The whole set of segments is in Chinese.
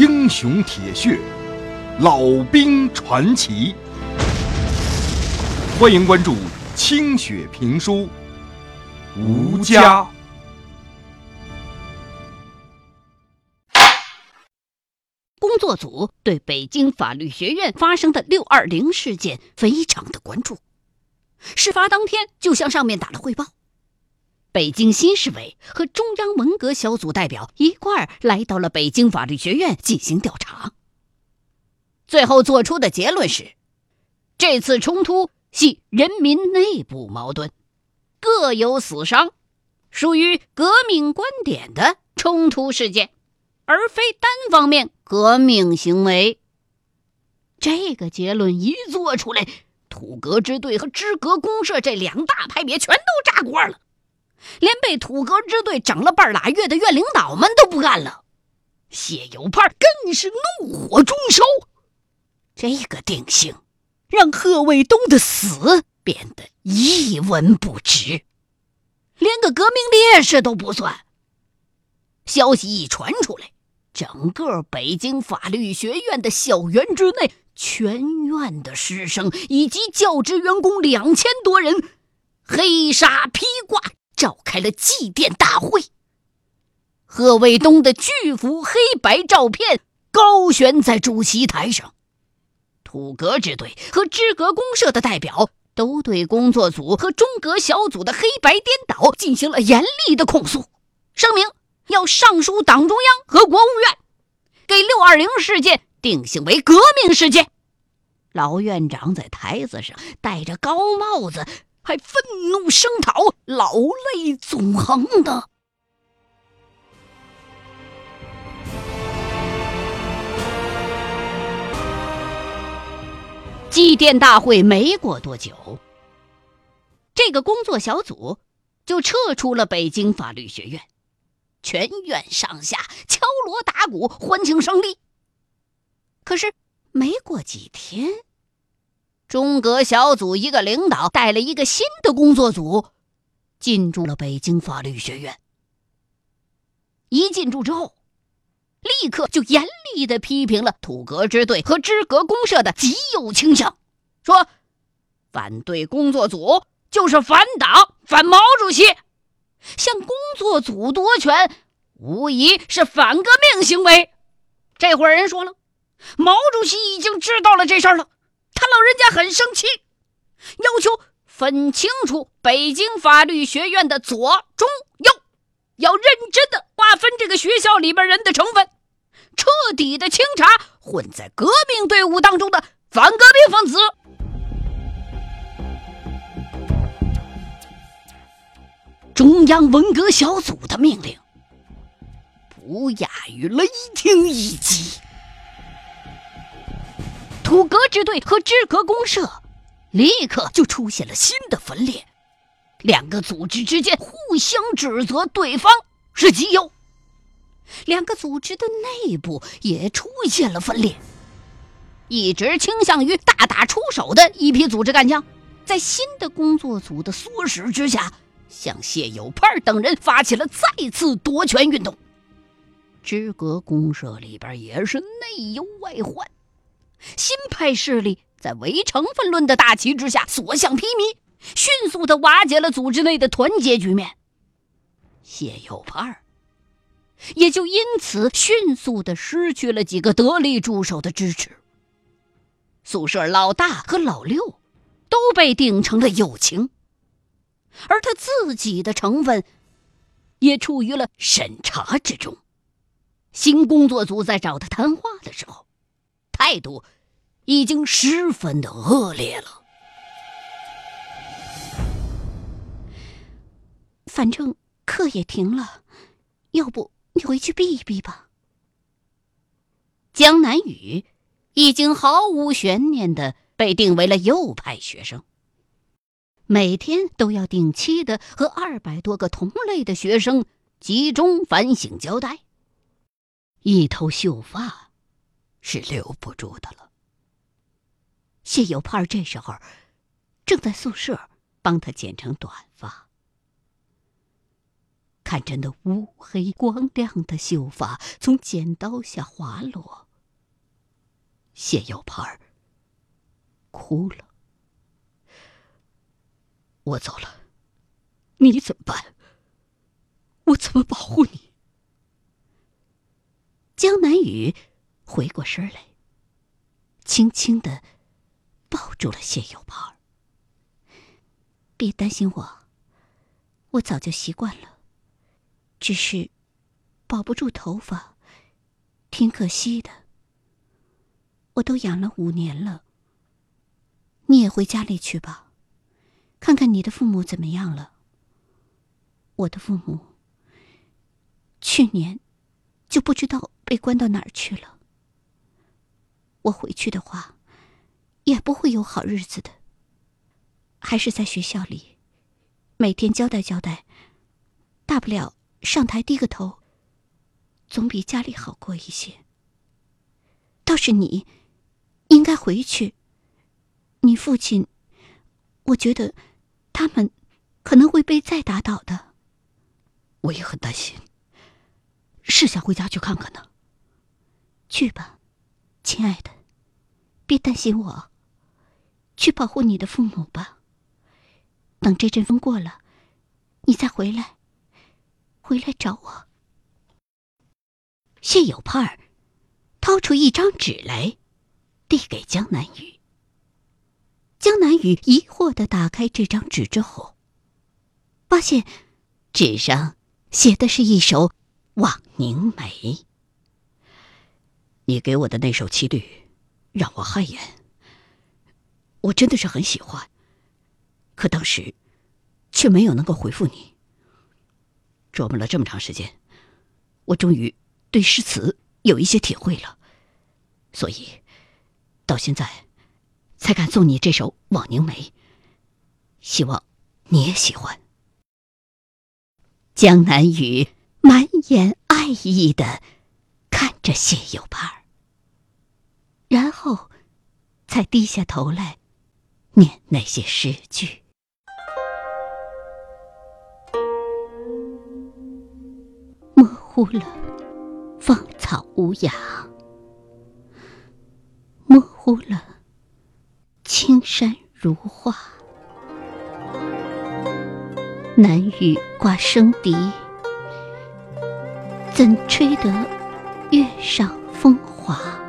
英雄铁血，老兵传奇。欢迎关注清雪评书《吴家》。工作组对北京法律学院发生的六二零事件非常的关注，事发当天就向上面打了汇报。北京新市委和中央文革小组代表一块儿来到了北京法律学院进行调查，最后做出的结论是，这次冲突系人民内部矛盾，各有死伤，属于革命观点的冲突事件，而非单方面革命行为。这个结论一做出来，土革支队和支革公社这两大派别全都炸锅了。连被土革支队整了半拉月的院领导们都不干了，谢有盼更是怒火中烧。这个定性让贺卫东的死变得一文不值，连个革命烈士都不算。消息一传出来，整个北京法律学院的校园之内，全院的师生以及教职员工两千多人，黑纱披挂。召开了祭奠大会。贺卫东的巨幅黑白照片高悬在主席台上，土革支队和支革公社的代表都对工作组和中革小组的黑白颠倒进行了严厉的控诉，声明要上书党中央和国务院，给六二零事件定性为革命事件。老院长在台子上戴着高帽子。还愤怒声讨，老泪纵横的。祭奠大会没过多久，这个工作小组就撤出了北京法律学院，全院上下敲锣打鼓，欢庆胜利。可是没过几天。中革小组一个领导带了一个新的工作组，进驻了北京法律学院。一进驻之后，立刻就严厉的批评了土革支队和支革公社的极右倾向，说反对工作组就是反党、反毛主席，向工作组夺权无疑是反革命行为。这会儿人说了，毛主席已经知道了这事儿了。他老人家很生气，要求分清楚北京法律学院的左、中、右，要认真的划分这个学校里边人的成分，彻底的清查混在革命队伍当中的反革命分子。中央文革小组的命令，不亚于雷霆一击。土革支队和支革公社立刻就出现了新的分裂，两个组织之间互相指责对方是极右，两个组织的内部也出现了分裂。一直倾向于大打出手的一批组织干将，在新的工作组的唆使之下，向谢有盼等人发起了再次夺权运动。支格公社里边也是内忧外患。新派势力在唯成分论的大旗之下所向披靡，迅速的瓦解了组织内的团结局面。谢有盼也就因此迅速的失去了几个得力助手的支持。宿舍老大和老六都被定成了友情，而他自己的成分也处于了审查之中。新工作组在找他谈话的时候。态度已经十分的恶劣了。反正课也停了，要不你回去避一避吧。江南雨已经毫无悬念的被定为了右派学生，每天都要定期的和二百多个同类的学生集中反省交代，一头秀发。是留不住的了。谢有盼这时候正在宿舍帮他剪成短发，看着那乌黑光亮的秀发从剪刀下滑落，谢有盼哭了。我走了，你怎么办？我怎么保护你？江南雨回过身来，轻轻的抱住了谢有盼。别担心我，我早就习惯了。只是保不住头发，挺可惜的。我都养了五年了。你也回家里去吧，看看你的父母怎么样了。我的父母去年就不知道被关到哪儿去了。我回去的话，也不会有好日子的。还是在学校里，每天交代交代，大不了。上台低个头，总比家里好过一些。倒是你，应该回去。你父亲，我觉得他们可能会被再打倒的。我也很担心，是想回家去看看呢。去吧，亲爱的，别担心我。去保护你的父母吧。等这阵风过了，你再回来。回来找我。谢有盼掏出一张纸来，递给江南雨。江南雨疑惑的打开这张纸之后，发现纸上写的是一首《望凝眉》。你给我的那首七律，让我汗颜。我真的是很喜欢，可当时却没有能够回复你。琢磨了这么长时间，我终于对诗词有一些体会了，所以到现在才敢送你这首《望凝眉》，希望你也喜欢。江南雨满眼爱意的看着谢有盼儿，然后才低下头来念那些诗句。模糊了，芳草无涯；模糊了，青山如画。南雨挂笙笛，怎吹得月上风华？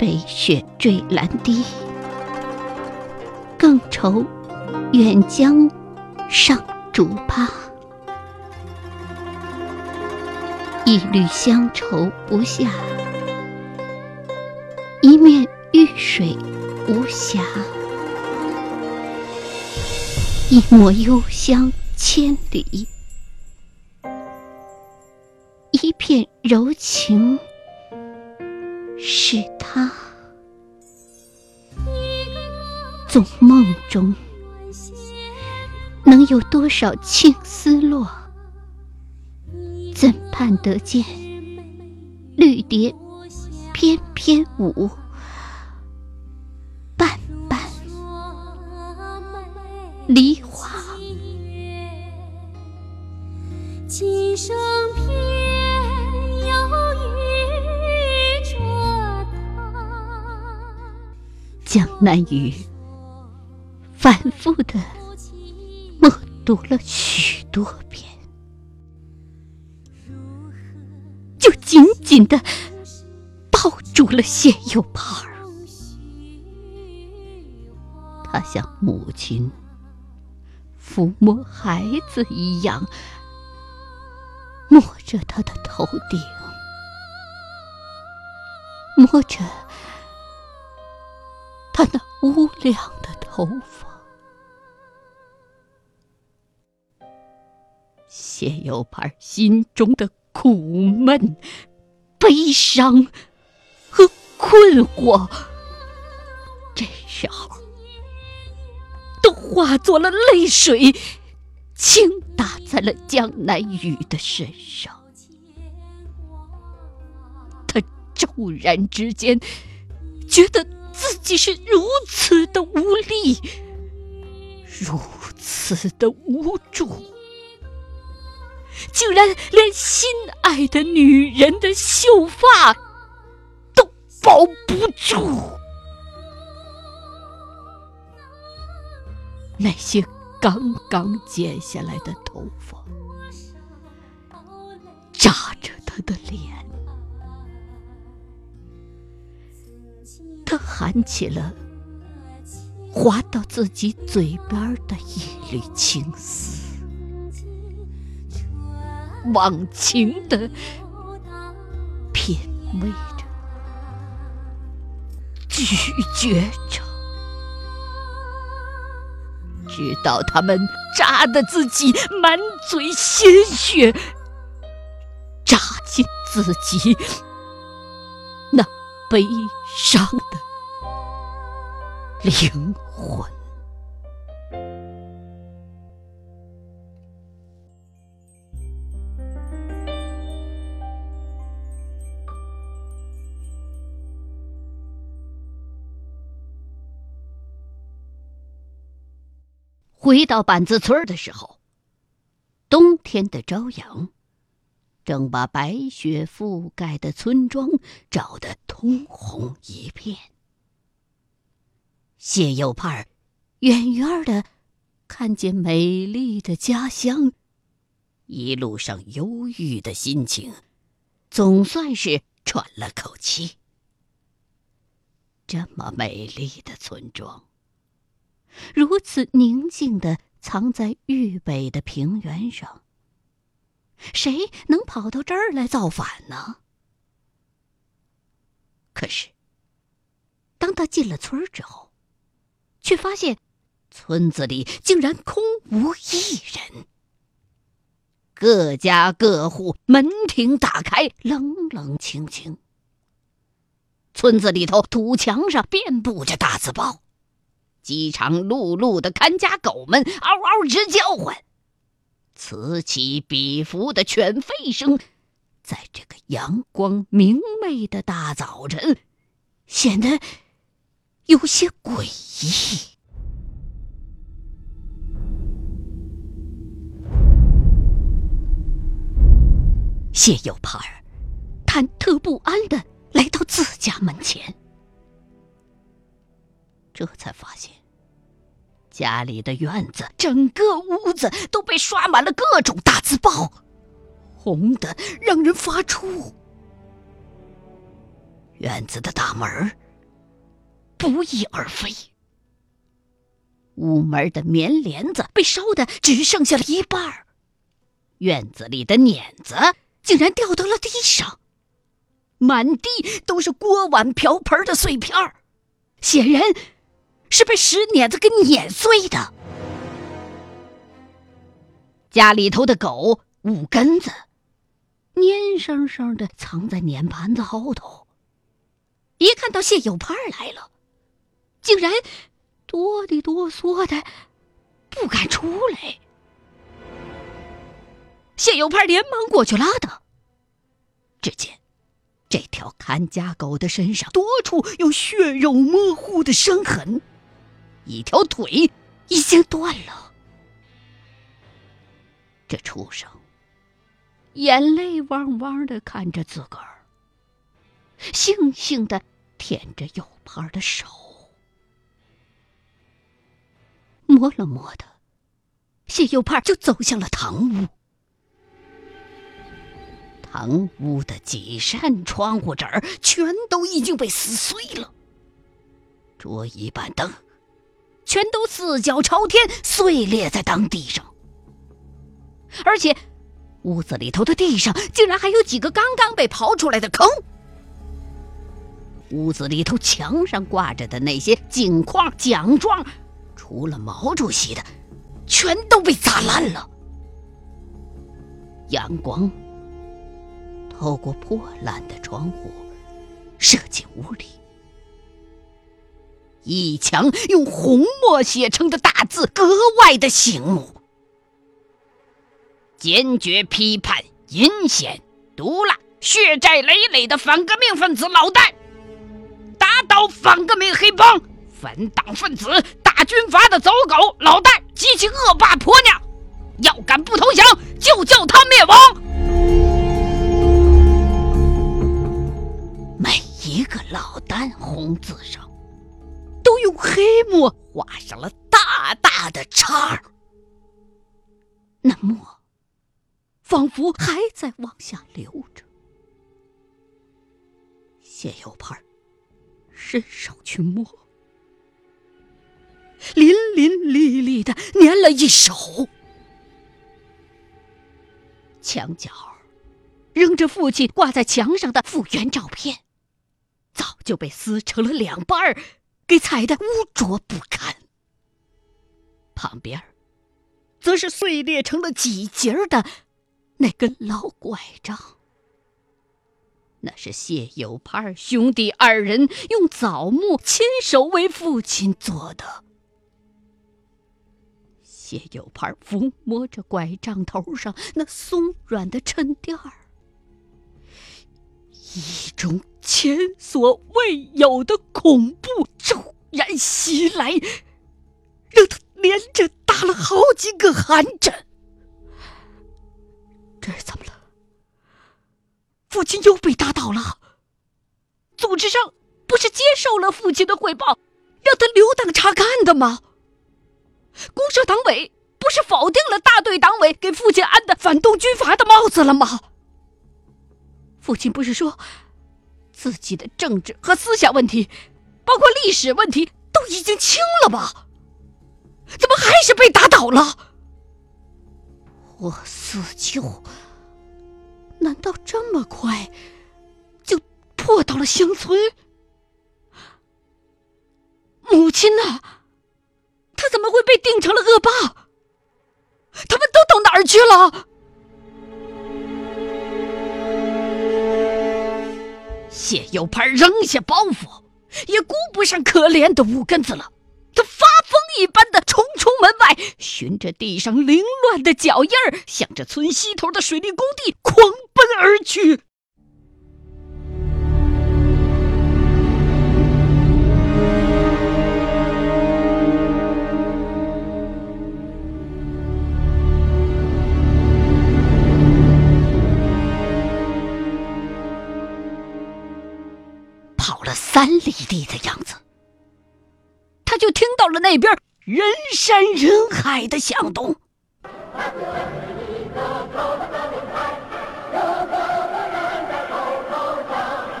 北雪坠兰堤，更愁远江上竹葩。一缕乡愁不下，一面玉水无瑕。一抹幽香千里，一片柔情总梦中，能有多少青丝落？怎盼得见绿蝶翩翩舞，瓣瓣梨花。今生偏要遇着他。江南雨反复的默读了许多遍。就紧紧的抱住了谢有盼儿，他像母亲抚摸孩子一样，摸着他的头顶，摸着他那乌亮的头发。谢有盼儿心中的。苦闷、悲伤和困惑，这时候都化作了泪水，倾打在了江南雨的身上。他骤然之间觉得自己是如此的无力，如此的无助。竟然连心爱的女人的秀发都保不住。那些刚刚剪下来的头发，扎着他的脸。他喊起了滑到自己嘴边的一缕青丝，忘情的品味着，咀嚼着，直到他们扎得自己满嘴鲜血，扎进自己那悲伤的。灵魂。回到板子村的时候，冬天的朝阳正把白雪覆盖的村庄照得通红一片。谢有盼远远的看见美丽的家乡，一路上忧郁的心情总算是喘了口气。这么美丽的村庄，如此宁静的藏在豫北的平原上，谁能跑到这儿来造反呢？可是，当他进了村之后，却发现，村子里竟然空无一人。各家各户门庭大开，冷冷清清。村子里头土墙上遍布着大字报，饥肠辘辘的看家狗们嗷嗷直叫唤，此起彼伏的犬吠声，在这个阳光明媚的大早晨，显得。有些诡异。谢有盼儿忐忑不安的来到自家门前，这才发现家里的院子整个屋子都被刷满了各种大字报，红的让人发怵。院子的大门。不翼而飞，屋门的棉帘子被烧的只剩下了一半院子里的碾子竟然掉到了地上，满地都是锅碗瓢盆的碎片显然是被石碾子给碾碎的。家里头的狗五根子，蔫生生的藏在碾盘子后头，一看到谢有盼来了。竟然哆里哆嗦的不敢出来，谢有盼连忙过去拉他。只见这条看家狗的身上多处有血肉模糊的伤痕，一条腿已经断了。这畜生眼泪汪汪的看着自个儿，悻悻的舔着右盼的手。摸了摸他，谢右盼就走向了堂屋。堂屋的几扇窗户纸儿全都已经被撕碎了，桌椅板凳全都四脚朝天碎裂在当地上，而且屋子里头的地上竟然还有几个刚刚被刨出来的坑。屋子里头墙上挂着的那些镜框、奖状。除了毛主席的，全都被砸烂了。阳光透过破烂的窗户射进屋里，一墙用红墨写成的大字格外的醒目：坚决批判阴险、毒辣、血债累累的反革命分子老戴，打倒反革命黑帮、反党分子。大军阀的走狗老戴及其恶霸婆娘，要敢不投降，就叫他灭亡。每一个老丹红字上，都用黑墨画上了大大的叉儿。那墨仿佛还在往下流着。谢有盼伸手去摸，淋淋漓漓的粘了一手。墙角扔着父亲挂在墙上的复原照片，早就被撕成了两半儿，给踩得污浊不堪。旁边则是碎裂成了几节的那根老拐杖。那是谢有盼兄弟二人用枣木亲手为父亲做的。谢有盼抚摸着拐杖头上那松软的衬垫儿，一种前所未有的恐怖然袭来，让他连着打了好几个寒颤。这是怎么了？父亲又被打倒了。组织上不是接受了父亲的汇报，让他留党察看的吗？公社党委不是否定了大队党委给父亲安的反动军阀的帽子了吗？父亲不是说自己的政治和思想问题，包括历史问题都已经清了吧？怎么还是被打倒了？我四舅。难道这么快就破到了乡村？母亲呢？他怎么会被定成了恶霸？他们都到哪儿去了？谢有盼扔下包袱，也顾不上可怜的五根子了。他发疯一般的冲出门外，循着地上凌乱的脚印儿，向着村西头的水利工地狂奔而去。三里地的样子。他就听到了那边人山人海的响动。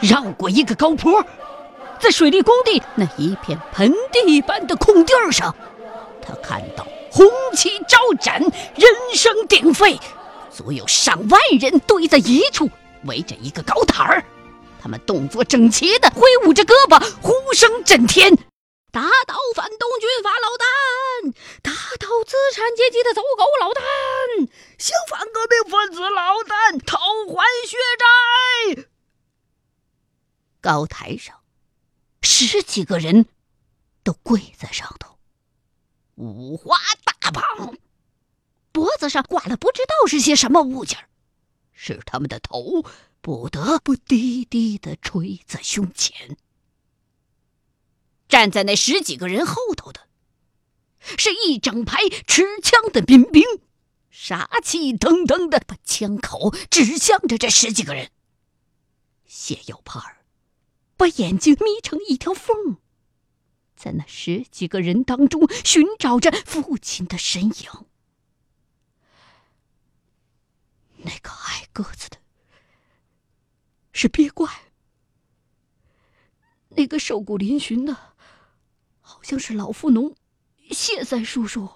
绕过一个高坡，在水利工地那一片盆地般的空地上，他看到红旗招展，人声鼎沸，足有上万人堆在一处，围着一个高台儿，他们动作整齐的挥舞着胳膊，呼声震天。打倒反动军阀老丹，打倒资产阶级的走狗老丹，向反革命分子老丹讨还血债。高台上，十几个人都跪在上头，五花大绑，脖子上挂了不知道是些什么物件是他们的头不得不低低的垂在胸前。站在那十几个人后头的，是一整排持枪的民兵，杀气腾腾的把枪口指向着这十几个人。谢有盼儿把眼睛眯成一条缝，在那十几个人当中寻找着父亲的身影。那个矮个子的是鳖怪，那个瘦骨嶙峋的。好像是老富农谢三叔叔，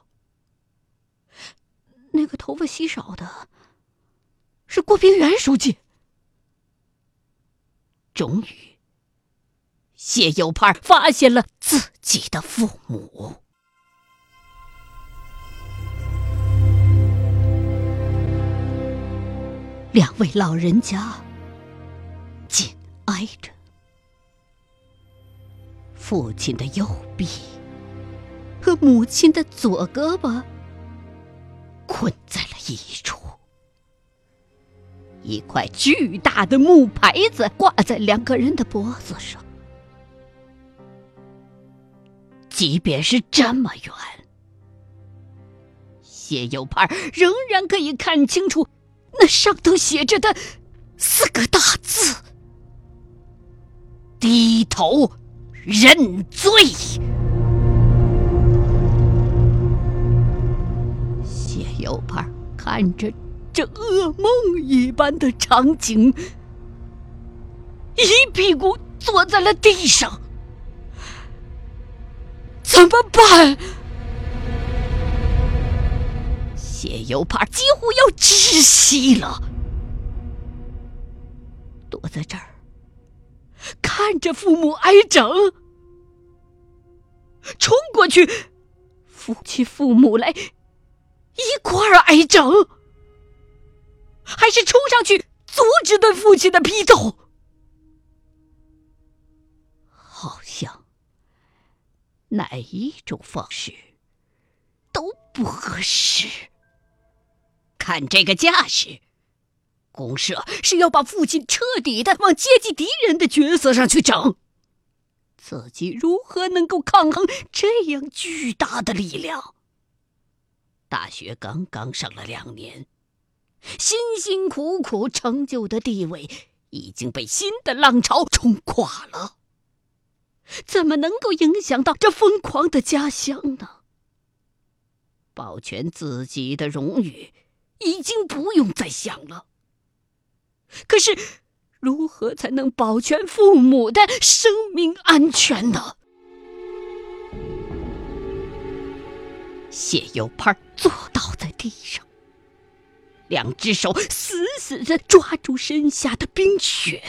那个头发稀少的，是郭冰原书记。终于，谢有盼发现了自己的父母，两位老人家挨着。父亲的右臂和母亲的左胳膊捆在了一处，一块巨大的木牌子挂在两个人的脖子上。即便是这么远，谢有盼仍然可以看清楚那上头写着的四个大字：“低头认罪。”谢有盼看着这噩梦一般的场景，一屁股坐在了地上。怎么办？谢有怕几乎要窒息了，躲在这儿，看着父母挨整，冲过去扶起父母来一块儿挨整，还是冲上去阻止对父亲的批斗？好像哪一种方式都不合适。看这个架势，公社是要把父亲彻底的往阶级敌人的角色上去整。自己如何能够抗衡这样巨大的力量？大学刚刚上了两年，辛辛苦苦成就的地位已经被新的浪潮冲垮了。怎么能够影响到这疯狂的家乡呢？保全自己的荣誉。已经不用再想了。可是，如何才能保全父母的生命安全呢？谢有盼坐倒在地上，两只手死死的抓住身下的冰雪。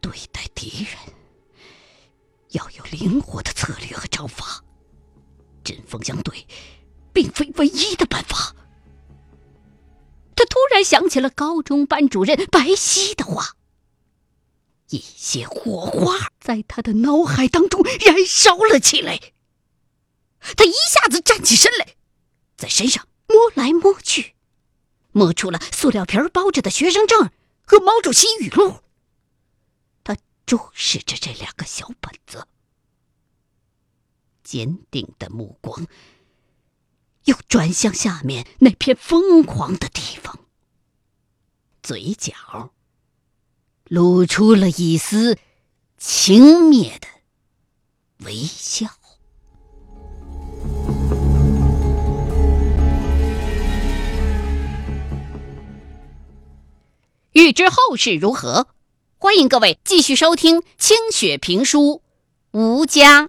对待敌人，要有灵活的策略和招法，针锋相对。并非唯一的办法。他突然想起了高中班主任白皙的话，一些火花在他的脑海当中燃烧了起来。他一下子站起身来，在身上摸来摸去，摸出了塑料皮包着的学生证和毛主席语录。他注视着这两个小本子，坚定的目光。又转向下面那片疯狂的地方，嘴角露出了一丝轻蔑的微笑。欲知后事如何，欢迎各位继续收听清雪评书《吴家》。